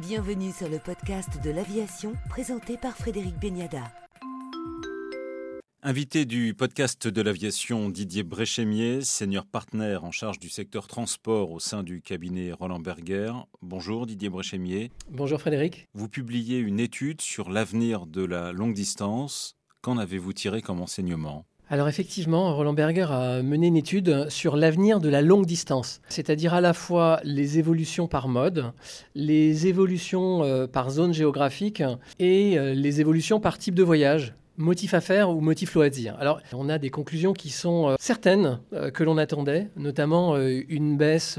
Bienvenue sur le podcast de l'aviation présenté par Frédéric Beniada. Invité du podcast de l'aviation Didier Bréchémier, senior partner en charge du secteur transport au sein du cabinet Roland Berger. Bonjour Didier Bréchémier. Bonjour Frédéric. Vous publiez une étude sur l'avenir de la longue distance. Qu'en avez-vous tiré comme enseignement? Alors effectivement, Roland Berger a mené une étude sur l'avenir de la longue distance, c'est-à-dire à la fois les évolutions par mode, les évolutions euh, par zone géographique et euh, les évolutions par type de voyage motif à faire ou motif loisir. Alors, on a des conclusions qui sont euh, certaines euh, que l'on attendait, notamment euh, une baisse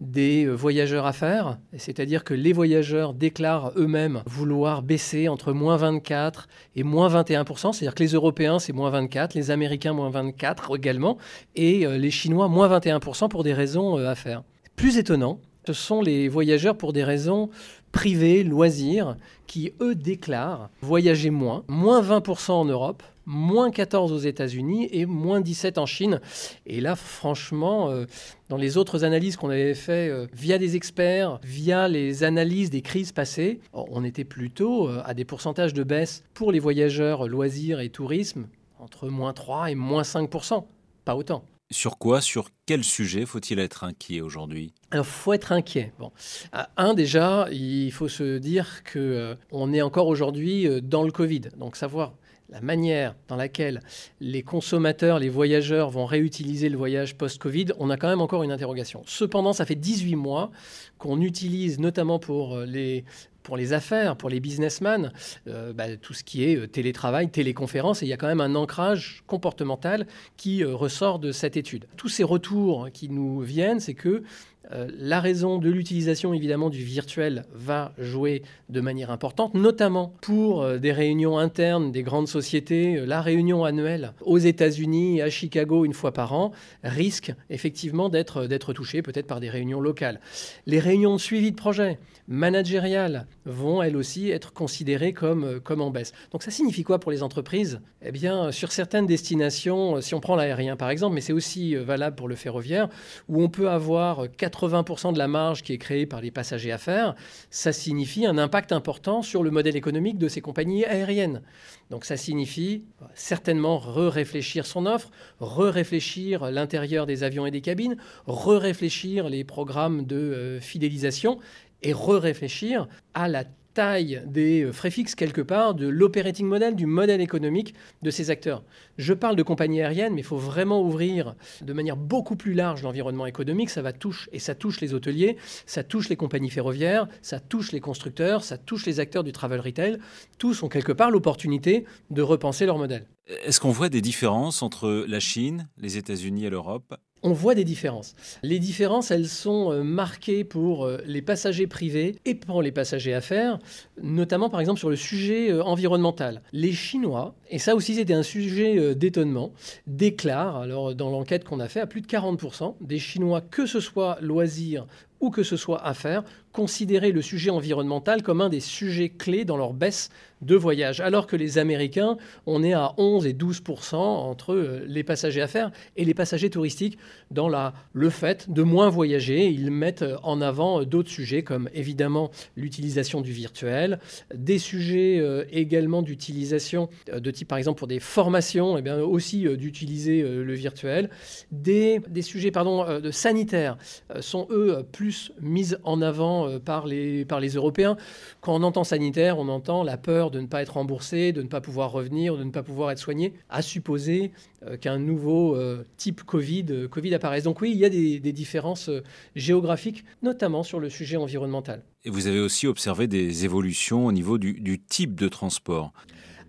des voyageurs à faire, c'est-à-dire que les voyageurs déclarent eux-mêmes vouloir baisser entre moins 24 et moins 21 c'est-à-dire que les Européens, c'est moins 24, les Américains, moins 24 également, et les Chinois, moins 21 pour des raisons à faire. Plus étonnant, ce sont les voyageurs pour des raisons privés, loisirs, qui, eux, déclarent voyager moins, moins 20% en Europe, moins 14 aux États-Unis et moins 17 en Chine. Et là, franchement, euh, dans les autres analyses qu'on avait faites euh, via des experts, via les analyses des crises passées, on était plutôt euh, à des pourcentages de baisse pour les voyageurs loisirs et tourisme entre moins 3 et moins 5%. Pas autant. Sur quoi, sur quel sujet faut-il être inquiet aujourd'hui? Alors, faut être inquiet. Bon, euh, un déjà, il faut se dire que euh, on est encore aujourd'hui euh, dans le Covid, donc savoir la manière dans laquelle les consommateurs, les voyageurs vont réutiliser le voyage post-Covid, on a quand même encore une interrogation. Cependant, ça fait 18 mois qu'on utilise notamment pour les pour les affaires, pour les businessmen, euh, bah, tout ce qui est euh, télétravail, téléconférence, et il y a quand même un ancrage comportemental qui euh, ressort de cette étude. Tous ces retours qui nous viennent, c'est que la raison de l'utilisation évidemment du virtuel va jouer de manière importante, notamment pour des réunions internes des grandes sociétés. La réunion annuelle aux États-Unis, à Chicago, une fois par an, risque effectivement d'être touchée peut-être par des réunions locales. Les réunions de suivi de projet managériales vont elles aussi être considérées comme, euh, comme en baisse. Donc ça signifie quoi pour les entreprises? Eh bien, sur certaines destinations, euh, si on prend l'aérien par exemple, mais c'est aussi euh, valable pour le ferroviaire, où on peut avoir 80% de la marge qui est créée par les passagers à faire, ça signifie un impact important sur le modèle économique de ces compagnies aériennes. Donc ça signifie certainement re-réfléchir son offre, re-réfléchir l'intérieur des avions et des cabines, re-réfléchir les programmes de fidélisation et re-réfléchir à la taille des euh, frais fixes quelque part, de l'operating model, du modèle économique de ces acteurs. Je parle de compagnies aériennes, mais il faut vraiment ouvrir de manière beaucoup plus large l'environnement économique. Ça va toucher, et ça touche les hôteliers, ça touche les compagnies ferroviaires, ça touche les constructeurs, ça touche les acteurs du travel retail. Tous ont quelque part l'opportunité de repenser leur modèle. Est-ce qu'on voit des différences entre la Chine, les États-Unis et l'Europe on voit des différences. Les différences, elles sont euh, marquées pour euh, les passagers privés et pour les passagers affaires, notamment par exemple sur le sujet euh, environnemental. Les Chinois, et ça aussi c'était un sujet d'étonnement, déclarent, alors dans l'enquête qu'on a fait, à plus de 40% des Chinois, que ce soit loisirs ou que ce soit affaires, considérer le sujet environnemental comme un des sujets clés dans leur baisse de voyage. Alors que les Américains, on est à 11 et 12% entre euh, les passagers affaires et les passagers touristiques dans le fait de moins voyager. Ils mettent en avant d'autres sujets comme évidemment l'utilisation du virtuel, des sujets euh, également d'utilisation euh, de type par exemple pour des formations, et eh bien aussi d'utiliser le virtuel. Des, des sujets pardon, de sanitaires sont eux plus mis en avant euh, par, les, par les Européens. Quand on entend sanitaire, on entend la peur de ne pas être remboursé, de ne pas pouvoir revenir, de ne pas pouvoir être soigné, à supposer euh, qu'un nouveau euh, type Covid, Covid apparaisse. Donc oui, il y a des, différences géographiques, notamment sur le sujet environnemental. Et vous avez aussi observé des évolutions au niveau du type de transport.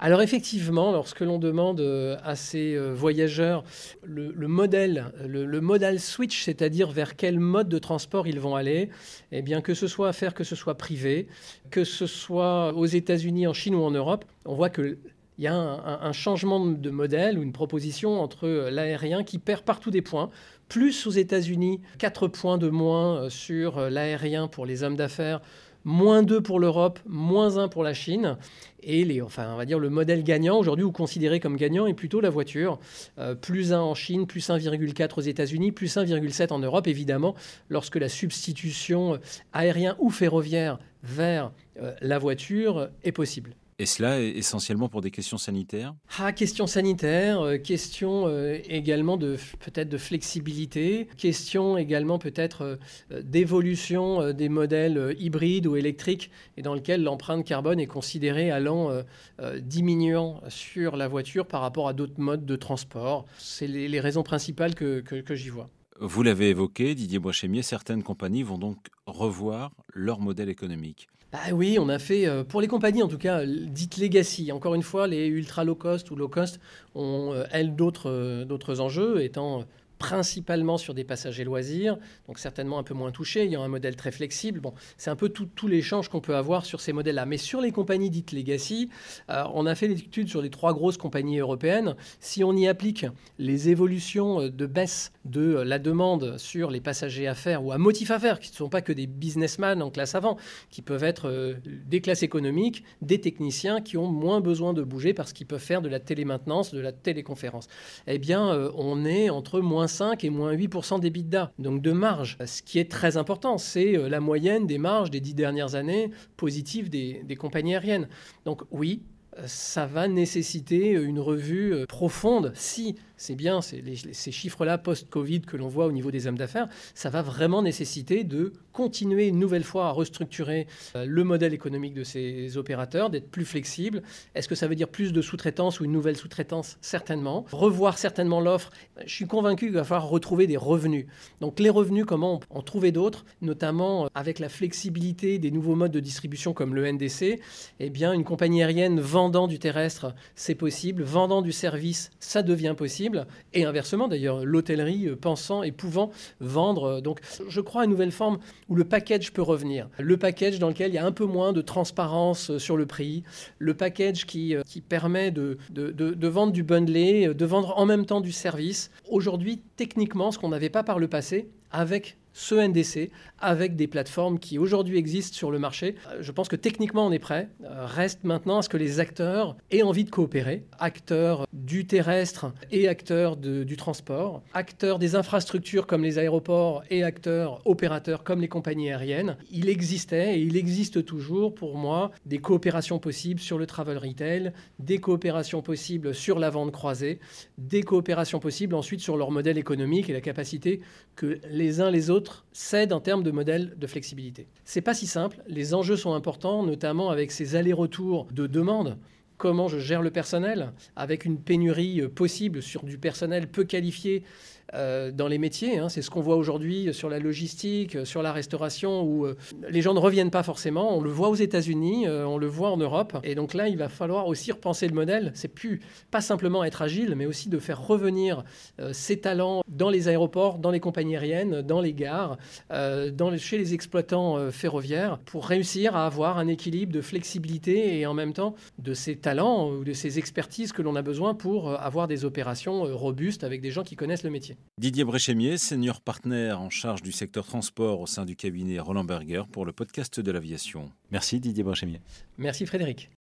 Alors effectivement, lorsque l'on demande euh, à ces euh, voyageurs le, modèle, le, modal switch, c'est-à-dire vers quel mode de transport ils vont aller, eh bien que ce soit à faire, que ce soit privé, que ce soit aux États-Unis, en Chine ou en Europe, on voit que il y a un, changement de modèle ou une proposition entre euh, l'aérien qui perd partout des points. Plus aux États-Unis, 4 points de moins sur l'aérien pour les hommes d'affaires, moins 2 pour l'Europe, moins 1 pour la Chine. Et enfin, on va dire le modèle gagnant, aujourd'hui, ou considéré comme gagnant, est plutôt la voiture. Euh, plus 1 en Chine, plus 1,4 aux États-Unis, plus 1,7 en Europe, évidemment, lorsque la substitution aérien ou ferroviaire vers la voiture est possible. Et cela est essentiellement pour des questions sanitaires Ah, questions sanitaires, euh, questions euh, également de peut-être de flexibilité, questions également peut-être euh, d'évolution des modèles hybrides ou électriques et dans lequel l'empreinte carbone est considérée allant diminuant sur la voiture par rapport à d'autres modes de transport. C'est les, raisons principales que, que j'y vois. Vous l'avez évoqué, Didier Boischemier, certaines compagnies vont donc revoir leur modèle économique. Ah oui, on a fait, euh, pour les compagnies en tout cas, dites legacy. Encore une fois, les ultra low cost ou low cost ont, euh, elles, d'autres, euh, enjeux, étant principalement sur des passagers loisirs, donc certainement un peu moins touchés, ayant un modèle très flexible. Bon, c'est un peu tout, l'échange qu'on peut avoir sur ces modèles-là. Mais sur les compagnies dites legacy, euh, on a fait l'étude sur les trois grosses compagnies européennes. Si on y applique les évolutions de baisse de la demande sur les passagers à faire ou à motif à faire, qui ne sont pas que des businessmen en classe avant, qui peuvent être euh, des classes économiques, des techniciens qui ont moins besoin de bouger parce qu'ils peuvent faire de la télémaintenance, de la téléconférence, eh bien, euh, on est entre moins 5 et moins 8% d'EBITDA, donc de marge. Ce qui est très important, c'est euh, la moyenne des marges des dix dernières années positives des compagnies aériennes. Donc oui, ça va nécessiter une revue euh, profonde si c'est bien ces chiffres-là post-Covid que l'on voit au niveau des hommes d'affaires, ça va vraiment nécessiter de continuer une nouvelle fois à restructurer euh, le modèle économique de ces opérateurs, d'être plus flexible. Est-ce que ça veut dire plus de sous-traitance ou une nouvelle sous-traitance? Certainement. Revoir certainement l'offre. Je suis convaincu qu'il va falloir retrouver des revenus. Donc les revenus, comment en trouver d'autres, notamment euh, avec la flexibilité des nouveaux modes de distribution comme le NDC. Eh bien, une compagnie aérienne vendant du terrestre, c'est possible. Vendant du service, ça devient possible. Et inversement, d'ailleurs, l'hôtellerie euh, pensant et pouvant vendre. Euh, donc, je crois à une nouvelle forme où le package peut revenir. Le package dans lequel il y a un peu moins de transparence euh, sur le prix. Le package qui, qui permet de, de, de, vendre du bundlé, de vendre en même temps du service. Aujourd'hui, techniquement, ce qu'on n'avait pas par le passé, avec ce NDC avec des plateformes qui aujourd'hui existent sur le marché. Euh, je pense que techniquement on est prêt. Euh, reste maintenant à ce que les acteurs aient envie de coopérer. Acteurs du terrestre et acteurs du transport. Acteurs des infrastructures comme les aéroports et acteurs opérateurs comme les compagnies aériennes. Il existait et il existe toujours pour moi des coopérations possibles sur le travel retail, des coopérations possibles sur la vente croisée, des coopérations possibles ensuite sur leur modèle économique et la capacité que les uns les autres cèdent en termes de modèle de flexibilité. C'est pas si simple, les enjeux sont importants, notamment avec ces allers-retours de demande comment je gère le personnel, avec une pénurie possible sur du personnel peu qualifié euh, dans les métiers. Hein. C'est ce qu'on voit aujourd'hui sur la logistique, sur la restauration, où euh, les gens ne reviennent pas forcément. On le voit aux États-Unis, euh, on le voit en Europe. Et donc là, il va falloir aussi repenser le modèle. C'est plus pas simplement être agile, mais aussi de faire revenir ces talents dans les aéroports, dans les compagnies aériennes, dans les gares, dans chez les exploitants ferroviaires, pour réussir à avoir un équilibre de flexibilité et en même temps de ces talents ou de ces expertises que l'on a besoin pour avoir des opérations robustes avec des gens qui connaissent le métier. Didier Bréchémier, senior partner en charge du secteur transport au sein du cabinet Roland Berger pour le podcast de l'aviation. Merci Didier Bréchémier. Merci Frédéric.